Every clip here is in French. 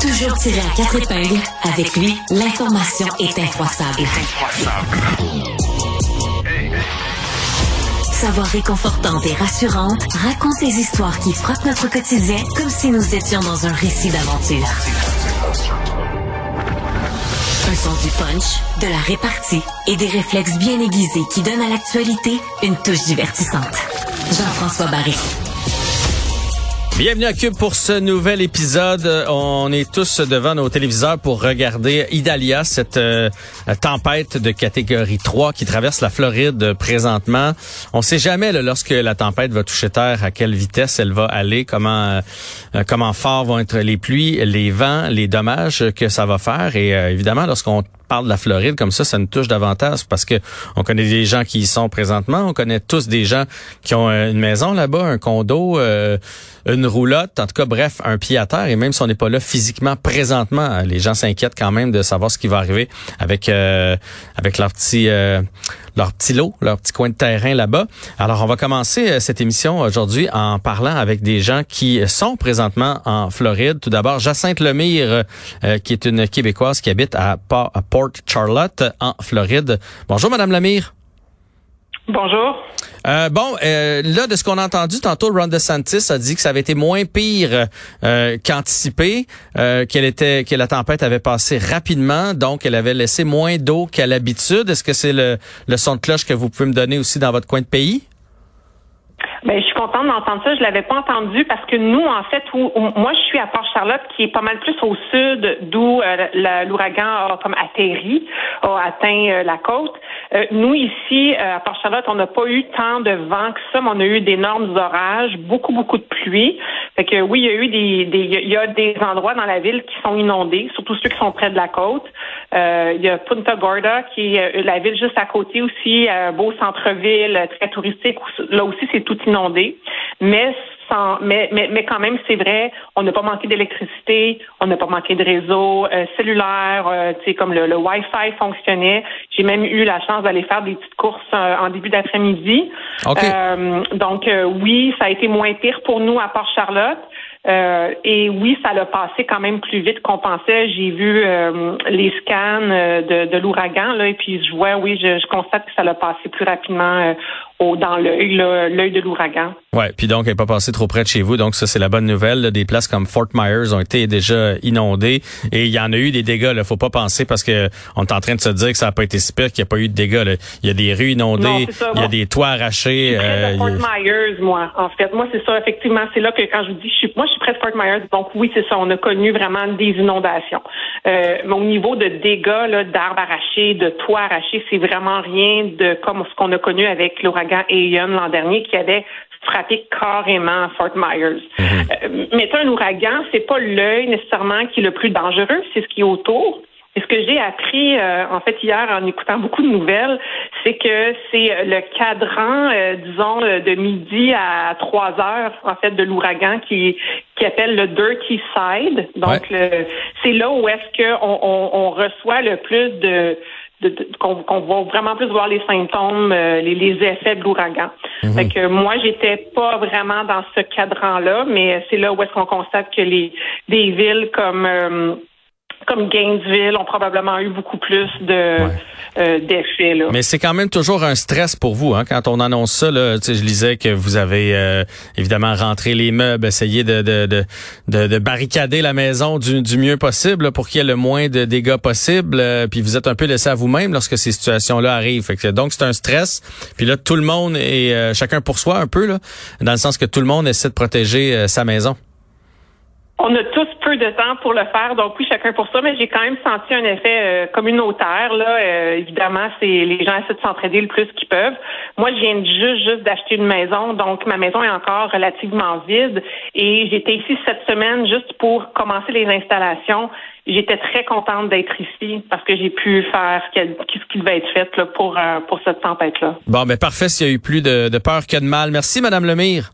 Toujours tiré à quatre épingles, avec lui, l'information est incroissable. Savoir réconfortante et rassurante, raconte les histoires qui frappent notre quotidien comme si nous étions dans un récit d'aventure. Un sens du punch, de la répartie et des réflexes bien aiguisés qui donnent à l'actualité une touche divertissante. Jean-François Barry. Bienvenue à Cube pour ce nouvel épisode. On est tous devant nos téléviseurs pour regarder Idalia, cette euh, tempête de catégorie 3 qui traverse la Floride présentement. On sait jamais lorsque la tempête va toucher terre à quelle vitesse elle va aller, comment euh, comment fort vont être les pluies, les vents, les dommages que ça va faire et euh, évidemment lorsqu'on parle de la Floride comme ça, ça nous touche davantage parce que on connaît des gens qui y sont présentement, on connaît tous des gens qui ont une maison là-bas, un condo, une roulotte, en tout cas, bref, un pied à terre. Et même si on n'est pas là physiquement, présentement, les gens s'inquiètent quand même de savoir ce qui va arriver avec euh, avec leur petit euh, leur petit lot, leur petit coin de terrain là-bas. Alors, on va commencer euh, cette émission aujourd'hui en parlant avec des gens qui sont présentement en Floride. Tout d'abord, Jacinthe Lemire, qui est une Québécoise qui habite à Port Charlotte, en Floride. Bonjour, Madame Lemire. Bonjour. Euh, bon, euh, là, de ce qu'on a entendu tantôt, Ron DeSantis a dit que ça avait été moins pire euh, qu'anticipé, euh, qu'elle était, que la tempête avait passé rapidement, donc elle avait laissé moins d'eau qu'à l'habitude. Est-ce que c'est le, le son de cloche que vous pouvez me donner aussi dans votre coin de pays? Ben, je suis contente d'entendre ça. Je l'avais pas entendu parce que nous, en fait, où, moi, je suis à Port-Charlotte, qui est pas mal plus au sud, d'où euh, l'ouragan a comme atterri, a atteint euh, la côte. Euh, nous, ici, à Port-Charlotte, on n'a pas eu tant de vent que ça, mais on a eu d'énormes orages, beaucoup, beaucoup de pluie. Fait que oui, il y a eu des, des il y a des endroits dans la ville qui sont inondés, surtout ceux qui sont près de la côte. il y a Punta Gorda, qui est la ville juste à côté aussi, un beau centre-ville, très touristique. Là aussi, c'est tout inondé. Mais sans, mais, mais, mais quand même, c'est vrai, on n'a pas manqué d'électricité, on n'a pas manqué de réseau euh, cellulaire, euh, tu sais, comme le, le Wi-Fi fonctionnait. J'ai même eu la chance d'aller faire des petites courses euh, en début d'après-midi. donc oui, ça a été moins pire pour nous à Port-Charlotte. et oui, ça l'a passé quand même plus vite qu'on pensait. J'ai vu les scans de, de l'ouragan là, et puis je vois, oui, je, je constate que ça l'a passé plus rapidement dans l'œil, l'œil de l'ouragan. Ouais, puis donc elle n'est pas passée trop près de chez vous, donc ça c'est la bonne nouvelle. Des places comme Fort Myers ont été déjà inondées et il y en a eu des dégâts. Là, faut pas penser parce que on est en train de se dire que ça n'a pas été si pire qu'il n'y a pas eu de dégâts. Il y a des rues inondées, il y a des toits arrachés. Euh, Fort Myers, moi, en fait, moi c'est ça. Effectivement, c'est là que quand je vous dis, je suis, moi je suis près de Fort Myers, donc oui c'est ça. On a connu vraiment des inondations. Euh, mais au niveau de dégâts d'arbres arrachés, de toits arrachés, c'est vraiment rien de comme ce qu'on a connu avec l'ouragan et Ian l'an dernier qui avait frappé carrément Fort Myers. Mhm. Euh, mais un ouragan, c'est pas l'œil nécessairement qui est le plus dangereux, c'est ce qui est autour. Et ce que j'ai appris euh, en fait hier en écoutant beaucoup de nouvelles, c'est que c'est le cadran, euh, disons, de midi à 3 heures en fait de l'ouragan qui qui appelle le dirty side. Donc c'est là où est-ce qu'on on reçoit le plus de qu'on va vraiment plus voir les symptômes, euh, les, effets de l'ouragan. Mhm. Fait que moi, j'étais pas vraiment dans ce cadran-là, mais c'est là où est-ce qu'on constate que les des villes comme euh, comme Gainesville ont probablement eu beaucoup plus de euh, d'effets. Mais c'est quand même toujours un stress pour vous, hein, quand on annonce ça. Là, je lisais que vous avez euh, évidemment rentré les meubles, essayé de, de, de, de, barricader la maison du, du mieux possible pour qu'il y ait le moins de dégâts possible. Euh, puis vous êtes un peu laissé à vous-même lorsque ces situations-là arrivent. Fait que, donc c'est un stress. Puis là, tout le monde est chacun pour soi un peu, là, dans le sens que tout le monde essaie de protéger sa maison. On a tous peu de temps pour le faire, donc oui, chacun pour ça, mais j'ai quand même senti un effet euh, communautaire. Là, euh, évidemment, c'est les gens essaient de s'entraider le plus qu'ils peuvent. Moi, je viens juste juste d'acheter une maison, donc ma maison est encore relativement vide. Et j'étais ici cette semaine juste pour commencer les installations. J'étais très contente d'être ici parce que j'ai pu faire ce qui devait être fait là, pour euh, pour cette tempête-là. Bon, mais parfait. S'il y a eu plus de, de peur que de mal. Merci, Madame Lemire.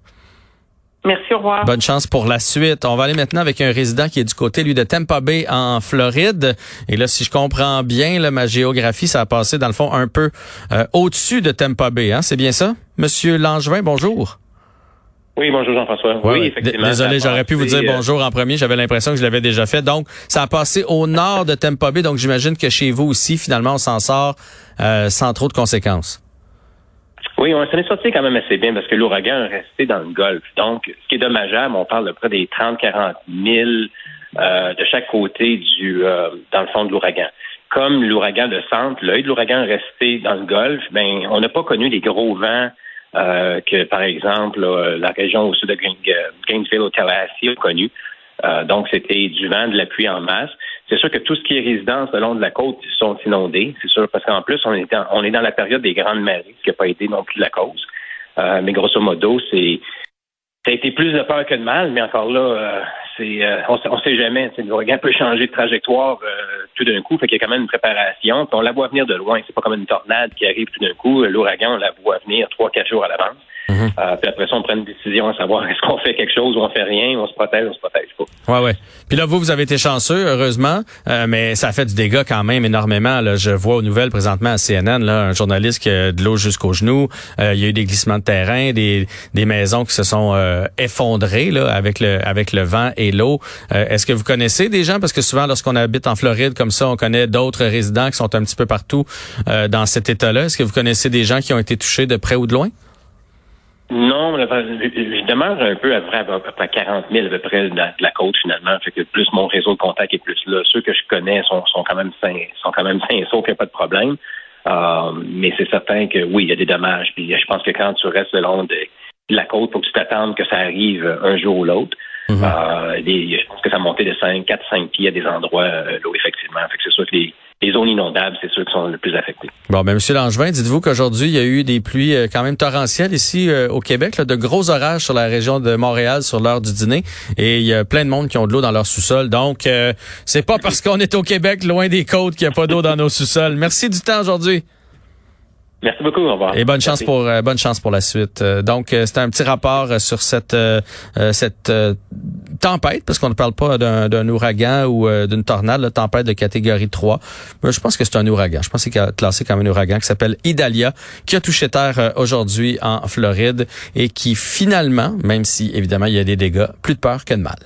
Merci, au revoir. Bonne chance pour la suite. On va aller maintenant avec un résident qui est du côté, lui, de Tampa Bay en Floride. Et là, si je comprends bien, là, ma géographie, ça a passé, dans le fond, un peu euh, au-dessus de Tampa Bay. Hein? C'est bien ça? Monsieur Langevin, bonjour. Oui, bonjour Jean-François. oui, effectivement. Désolé, j'aurais pu vous dire euh, bonjour en premier. J'avais l'impression que je l'avais déjà fait. Donc, ça a passé au nord de Tampa Bay. Donc, j'imagine que chez vous aussi, finalement, on s'en sort euh, sans trop de conséquences. Oui, on s'en est sorti quand même assez bien parce que l'ouragan est resté dans le golfe. Donc, ce qui est dommageable, on parle de près des 30-40 000 euh, de chaque côté du euh, dans le fond de l'ouragan. Comme l'ouragan de centre, l'œil de l'ouragan est resté dans le golfe, ben on n'a pas connu les gros vents euh, que, par exemple, la région au sud de Gainesville, au Tallahassee, a connu. donc, c'était du vent, de la pluie en masse. C'est sûr que tout ce qui est résidence le long de la côte sont inondés, c'est sûr, parce qu'en plus, on est, on est dans la période des grandes marées, ce qui n'a pas été non plus la cause. mais grosso modo, c'est ça a été plus de peur que de mal, mais encore là, c'est euh, on, on sait jamais. L'ouragan peut changer de trajectoire euh, tout d'un coup, fait qu'il y a quand même une préparation. On la voit venir de loin. C'est pas comme une tornade qui arrive tout d'un coup. L'ouragan, on la voit venir trois, quatre jours à l'avance. Mhm. Euh, puis après ça, on prend une décision à savoir est-ce qu'on fait quelque chose ou on fait rien, on se protège, on se protège pas. Ouais, ouais. Puis là, vous, vous avez été chanceux, heureusement, euh, mais ça fait du dégât quand même énormément. Là. Je vois aux nouvelles présentement à CNN, là, un journaliste qui a de l'eau jusqu'aux genoux. Euh, il y a eu des glissements de terrain, des, des maisons qui se sont effondrées là, avec le avec le vent et l'eau. Est-ce que vous connaissez des gens? Parce que souvent, lorsqu'on habite en Floride comme ça, on connaît d'autres résidents qui sont un petit peu partout dans cet état-là. Est-ce que vous connaissez des gens qui ont été touchés de près ou de loin? Non, je demeure un peu à peu près 40 000 à peu près de la, côte finalement. Fait que plus mon réseau de contact est plus là. Ceux que je connais sont, sont quand même sains, sont quand même sains, sauf qu'il n'y a pas de problème. Euh, mais c'est certain que oui, il y a des dommages. Puis je pense que quand tu restes le long de la côte, faut que tu t'attendes que ça arrive un jour ou l'autre. Mm-hmm. euh, je pense que ça montait de 5, 4, 5 pieds à des endroits euh, là, effectivement. Fait que c'est sûr que les, les c'est ceux qui sont le plus affectés. Bon, ben, Monsieur Langevin, dites-vous qu'aujourd'hui, il y a eu des pluies euh, quand même torrentielles ici euh, au Québec, là, de gros orages sur la région de Montréal sur l'heure du dîner, et il y a plein de monde qui ont de l'eau dans leur sous-sol. Donc, euh, c'est pas parce qu'on est au Québec, loin des côtes, qu'il n'y a pas d'eau dans nos sous-sols. Merci du temps aujourd'hui. Merci beaucoup. Au revoir. Et bonne chance pour euh, bonne chance pour la suite. Euh, donc euh, c'était un petit rapport sur cette cette tempête parce qu'on ne parle pas d'un ouragan ou d'une tornade, la tempête de catégorie 3. Mais je pense que c'est un ouragan. Je pense que c'est classé comme un ouragan qui s'appelle Idalia qui a touché terre aujourd'hui en Floride et qui finalement, même si évidemment il y a des dégâts, plus de peur que de mal.